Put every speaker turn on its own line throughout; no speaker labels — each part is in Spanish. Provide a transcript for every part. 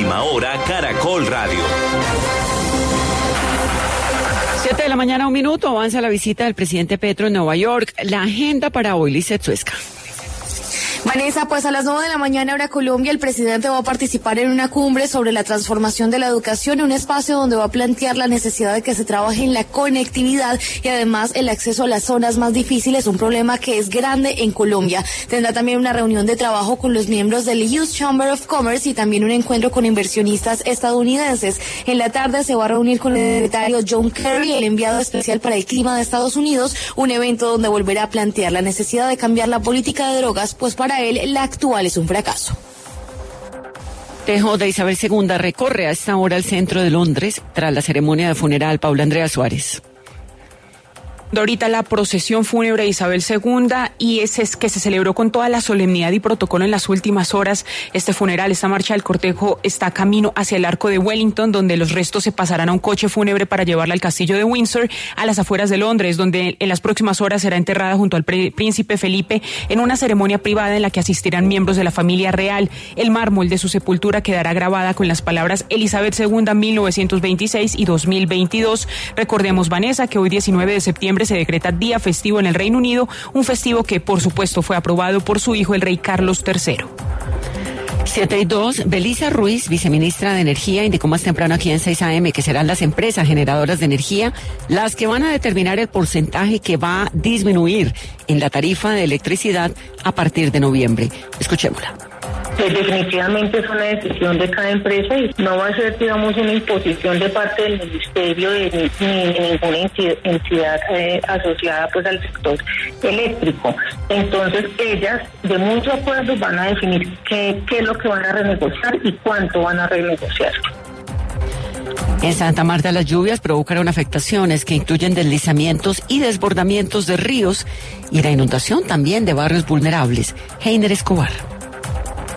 Última hora, Caracol Radio.
Siete de la mañana, un minuto, avanza la visita del presidente Petro en Nueva York. La agenda para hoy, Lizeth.
Vanessa, pues a las 9 de la mañana hora Colombia, el presidente va a participar en una cumbre sobre la transformación de la educación, un espacio donde va a plantear la necesidad de que se trabaje en la conectividad y además el acceso a las zonas más difíciles, un problema que es grande en Colombia. Tendrá también una reunión de trabajo con los miembros del US Chamber of Commerce y también un encuentro con inversionistas estadounidenses. En la tarde se va a reunir con el secretario John Kerry, el enviado especial para el clima de Estados Unidos, un evento donde volverá a plantear la necesidad de cambiar la política de drogas, pues para para él la actual es un fracaso.
Tejo de Isabel II recorre a esta hora el centro de Londres tras la ceremonia de funeral Paula Andrea Suárez
ahorita la procesión fúnebre de Isabel II y ese es que se celebró con toda la solemnidad y protocolo en las últimas horas. Este funeral, esta marcha del cortejo está camino hacia el arco de Wellington, donde los restos se pasarán a un coche fúnebre para llevarla al castillo de Windsor, a las afueras de Londres, donde en las próximas horas será enterrada junto al príncipe Felipe en una ceremonia privada en la que asistirán miembros de la familia real. El mármol de su sepultura quedará grabada con las palabras Elizabeth II 1926 y 2022. Recordemos, Vanessa, que hoy 19 de septiembre se decreta día festivo en el Reino Unido, un festivo que por supuesto fue aprobado por su hijo el rey Carlos III.
7 y 2, Belisa Ruiz, viceministra de Energía, indicó más temprano aquí en 6 AM que serán las empresas generadoras de energía las que van a determinar el porcentaje que va a disminuir en la tarifa de electricidad a partir de noviembre. Escuchémosla
pues definitivamente es una decisión de cada empresa y no va a ser, digamos, una imposición de parte del ministerio ni, de ninguna entidad, eh, asociada pues al sector eléctrico. Entonces ellas, de mucho acuerdo, van a definir qué, qué es lo que van a renegociar y cuánto van a renegociar.
En Santa Marta las lluvias provocaron afectaciones que incluyen deslizamientos y desbordamientos de ríos y la inundación también de barrios vulnerables. Heiner Escobar.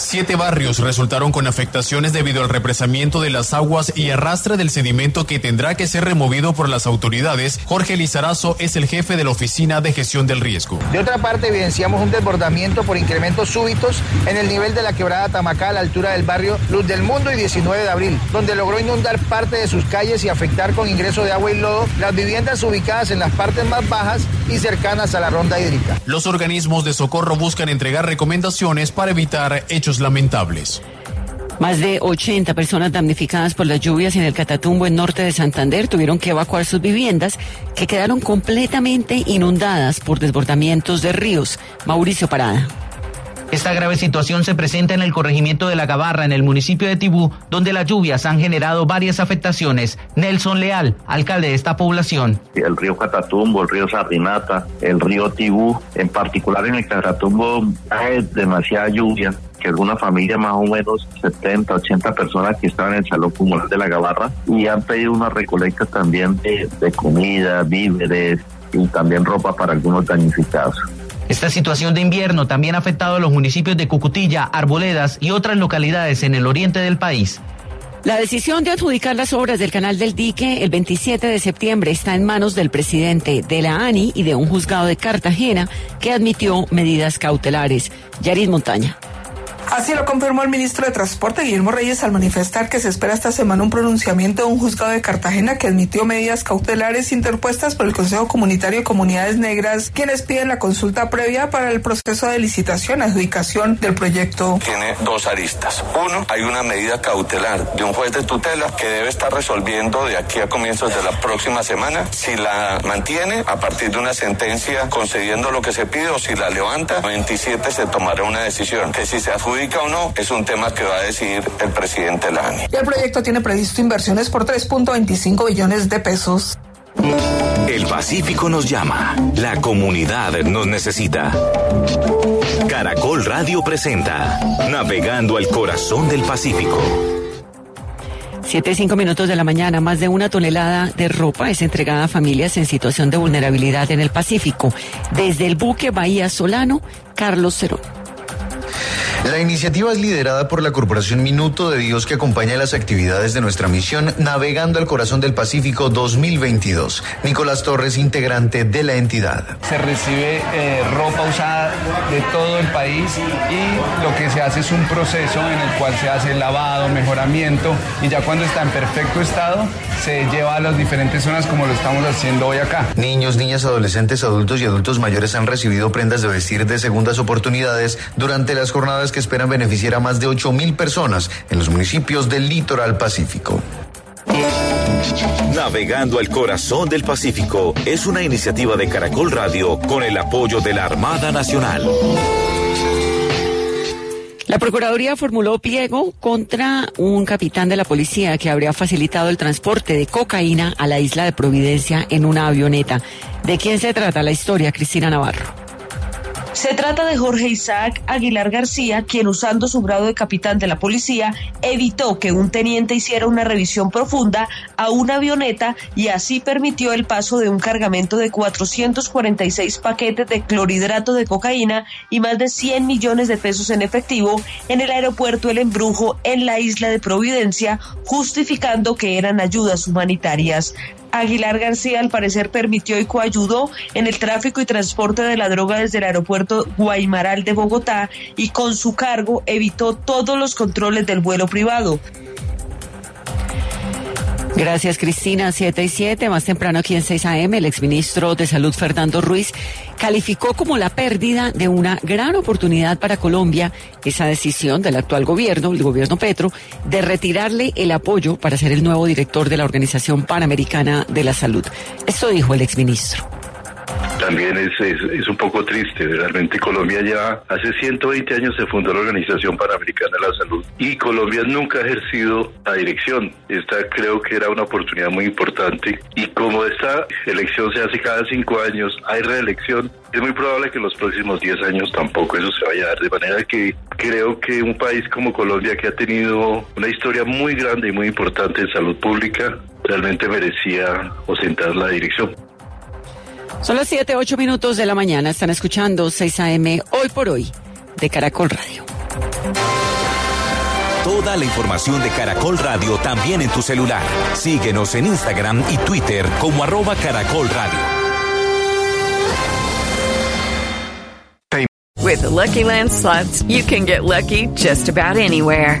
Siete barrios resultaron con afectaciones debido al represamiento de las aguas y arrastre del sedimento que tendrá que ser removido por las autoridades. Jorge Lizarazo es el jefe de la Oficina de Gestión del Riesgo.
De otra parte, evidenciamos un desbordamiento por incrementos súbitos en el nivel de la quebrada Tamacá a la altura del barrio Luz del Mundo y 19 de abril, donde logró inundar parte de sus calles y afectar con ingreso de agua y lodo las viviendas ubicadas en las partes más bajas y cercanas a la ronda hídrica.
Los organismos de socorro buscan entregar recomendaciones para evitar hechos lamentables.
Más de 80 personas damnificadas por las lluvias en el Catatumbo, en norte de Santander, tuvieron que evacuar sus viviendas que quedaron completamente inundadas por desbordamientos de ríos. Mauricio Parada.
Esta grave situación se presenta en el corregimiento de La Gabarra, en el municipio de Tibú, donde las lluvias han generado varias afectaciones. Nelson Leal, alcalde de esta población.
El río Catatumbo, el río Sardinata, el río Tibú, en particular en el Catatumbo hay demasiada lluvia que alguna familia, más o menos 70, 80 personas que estaban en el Salón Comunal de la Gabarra y han pedido una recolecta también de, de comida, víveres y también ropa para algunos damnificados.
Esta situación de invierno también ha afectado a los municipios de Cucutilla, Arboledas y otras localidades en el oriente del país.
La decisión de adjudicar las obras del canal del dique el 27 de septiembre está en manos del presidente de la ANI y de un juzgado de Cartagena que admitió medidas cautelares. Yaris Montaña.
Así lo confirmó el ministro de Transporte, Guillermo Reyes, al manifestar que se espera esta semana un pronunciamiento de un juzgado de Cartagena que admitió medidas cautelares interpuestas por el Consejo Comunitario de Comunidades Negras, quienes piden la consulta previa para el proceso de licitación, adjudicación del proyecto.
Tiene dos aristas. Uno, hay una medida cautelar de un juez de tutela que debe estar resolviendo de aquí a comienzos de la próxima semana si la mantiene a partir de una sentencia concediendo lo que se pide o si la levanta. El 27 se tomará una decisión que si se adjudica o no es un tema que va a decidir el presidente Lani.
El proyecto tiene previsto inversiones por 3.25 billones de pesos.
El Pacífico nos llama. La comunidad nos necesita. Caracol Radio presenta Navegando al corazón del Pacífico.
Siete cinco minutos de la mañana, más de una tonelada de ropa es entregada a familias en situación de vulnerabilidad en el Pacífico. Desde el buque Bahía Solano, Carlos Cerón.
La iniciativa es liderada por la Corporación Minuto de Dios que acompaña las actividades de nuestra misión Navegando al Corazón del Pacífico 2022. Nicolás Torres, integrante de la entidad.
Se recibe eh, ropa usada de todo el país y lo que se hace es un proceso en el cual se hace lavado, mejoramiento y ya cuando está en perfecto estado se lleva a las diferentes zonas como lo estamos haciendo hoy acá.
Niños, niñas, adolescentes, adultos y adultos mayores han recibido prendas de vestir de segundas oportunidades durante las jornadas que esperan beneficiar a más de 8 mil personas en los municipios del litoral pacífico.
Navegando al corazón del Pacífico es una iniciativa de Caracol Radio con el apoyo de la Armada Nacional.
La Procuraduría formuló pliego contra un capitán de la policía que habría facilitado el transporte de cocaína a la isla de Providencia en una avioneta. ¿De quién se trata la historia, Cristina Navarro?
Se trata de Jorge Isaac Aguilar García, quien usando su grado de capitán de la policía evitó que un teniente hiciera una revisión profunda a una avioneta y así permitió el paso de un cargamento de 446 paquetes de clorhidrato de cocaína y más de 100 millones de pesos en efectivo en el aeropuerto El Embrujo en la isla de Providencia, justificando que eran ayudas humanitarias. Aguilar García al parecer permitió y coayudó en el tráfico y transporte de la droga desde el aeropuerto Guaymaral de Bogotá y con su cargo evitó todos los controles del vuelo privado.
Gracias, Cristina. 7 y 7. Más temprano aquí en 6 AM, el exministro de Salud, Fernando Ruiz, calificó como la pérdida de una gran oportunidad para Colombia esa decisión del actual gobierno, el gobierno Petro, de retirarle el apoyo para ser el nuevo director de la Organización Panamericana de la Salud. Esto dijo el exministro
también es, es, un poco triste. Realmente Colombia ya hace 120 años se fundó la Organización Panamericana de la Salud y Colombia nunca ha ejercido la dirección. Esta creo que era una oportunidad muy importante y como esta elección se hace cada cinco años, hay reelección, es muy probable que en los próximos 10 años tampoco eso se vaya a dar. De manera que creo que un país como Colombia que ha tenido una historia muy grande y muy importante en salud pública, realmente merecía ostentar la dirección.
Son las 7, 8 minutos de la mañana. Están escuchando 6 AM hoy por hoy de Caracol Radio.
Toda la información de Caracol Radio también en tu celular. Síguenos en Instagram y Twitter como arroba Caracol Radio.
With the Lucky Land slots, you can get lucky just about anywhere.